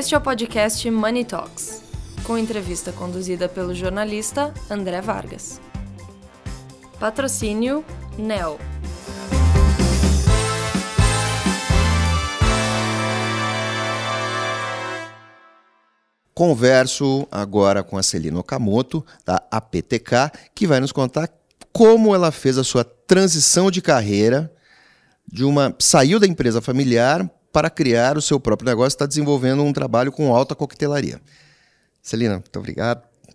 Este é o podcast Money Talks, com entrevista conduzida pelo jornalista André Vargas. Patrocínio NEL. Converso agora com a Celina Okamoto, da APTK, que vai nos contar como ela fez a sua transição de carreira de uma saiu da empresa familiar para criar o seu próprio negócio, está desenvolvendo um trabalho com alta coquetelaria. Celina, muito obrigado por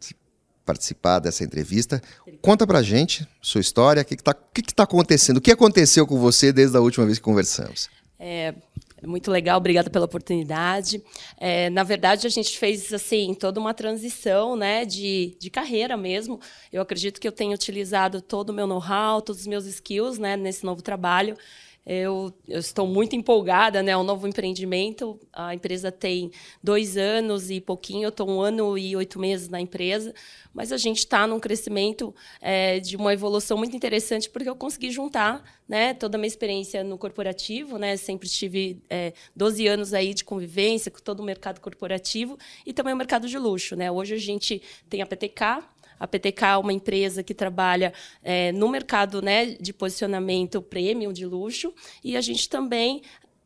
participar dessa entrevista. Conta pra gente sua história, o que está que que tá acontecendo, o que aconteceu com você desde a última vez que conversamos. É, muito legal, obrigada pela oportunidade. É, na verdade, a gente fez assim toda uma transição, né, de, de carreira mesmo. Eu acredito que eu tenho utilizado todo o meu know-how, todos os meus skills, né, nesse novo trabalho. Eu, eu, estou muito empolgada, né? É um novo empreendimento. A empresa tem dois anos e pouquinho, eu estou um ano e oito meses na empresa, mas a gente está num crescimento é, de uma evolução muito interessante, porque eu consegui juntar né, toda a minha experiência no corporativo, né? Sempre tive é, 12 anos aí de convivência com todo o mercado corporativo e também o mercado de luxo. Né? Hoje a gente tem a PTK, a PTK é uma empresa que trabalha é, no mercado né, de posicionamento premium de luxo. E a gente também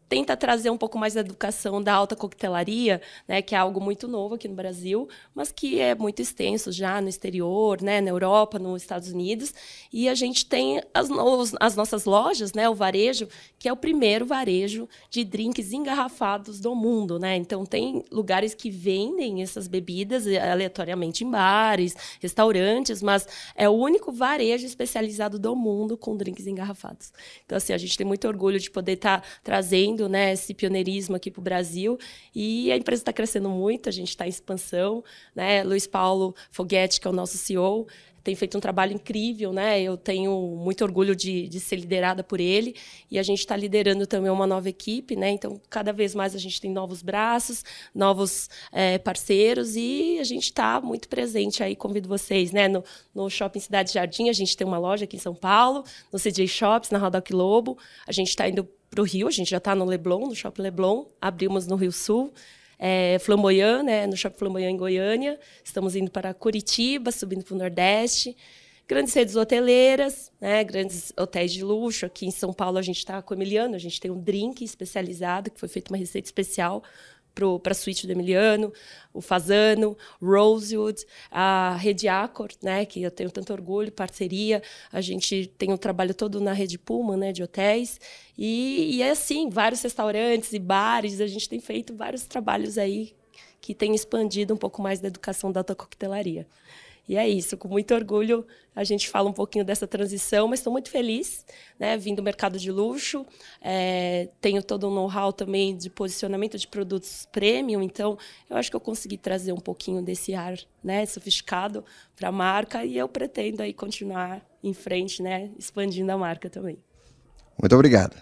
tenta trazer um pouco mais da educação da alta coquetelaria, né, que é algo muito novo aqui no Brasil, mas que é muito extenso já no exterior, né, na Europa, nos Estados Unidos. E a gente tem as, as nossas lojas, né, o varejo, que é o primeiro varejo de drinks engarrafados do mundo, né? Então tem lugares que vendem essas bebidas aleatoriamente em bares, restaurantes, mas é o único varejo especializado do mundo com drinks engarrafados. Então assim, a gente tem muito orgulho de poder estar tá trazendo trazendo né, esse pioneirismo aqui para o Brasil. E a empresa está crescendo muito, a gente está em expansão. Né? Luiz Paulo Foguete, que é o nosso CEO, tem feito um trabalho incrível, né? Eu tenho muito orgulho de, de ser liderada por ele e a gente está liderando também uma nova equipe, né? Então, cada vez mais a gente tem novos braços, novos é, parceiros e a gente está muito presente aí. Convido vocês, né? No, no Shopping Cidade Jardim, a gente tem uma loja aqui em São Paulo, no CJ Shops, na Rodoc Lobo. A gente está indo para o Rio, a gente já está no Leblon, no Shopping Leblon, abrimos no Rio Sul, é, Flamboyant, né, no Shopping Flamboyant em Goiânia, estamos indo para Curitiba, subindo para o Nordeste, grandes redes hoteleiras, né, grandes hotéis de luxo, aqui em São Paulo a gente está com o Emiliano, a gente tem um drink especializado, que foi feita uma receita especial para a suíte do Emiliano, o Fazano, Rosewood, a Rede Accor, né, que eu tenho tanto orgulho, parceria. A gente tem o um trabalho todo na Rede Puma, né, de hotéis. E, e é assim, vários restaurantes e bares, a gente tem feito vários trabalhos aí que têm expandido um pouco mais da educação da alta coquetelaria. E é isso, com muito orgulho a gente fala um pouquinho dessa transição, mas estou muito feliz, né? Vim do mercado de luxo, é, tenho todo um know-how também de posicionamento de produtos premium, então eu acho que eu consegui trazer um pouquinho desse ar, né, sofisticado para a marca e eu pretendo aí continuar em frente, né, expandindo a marca também. Muito obrigado.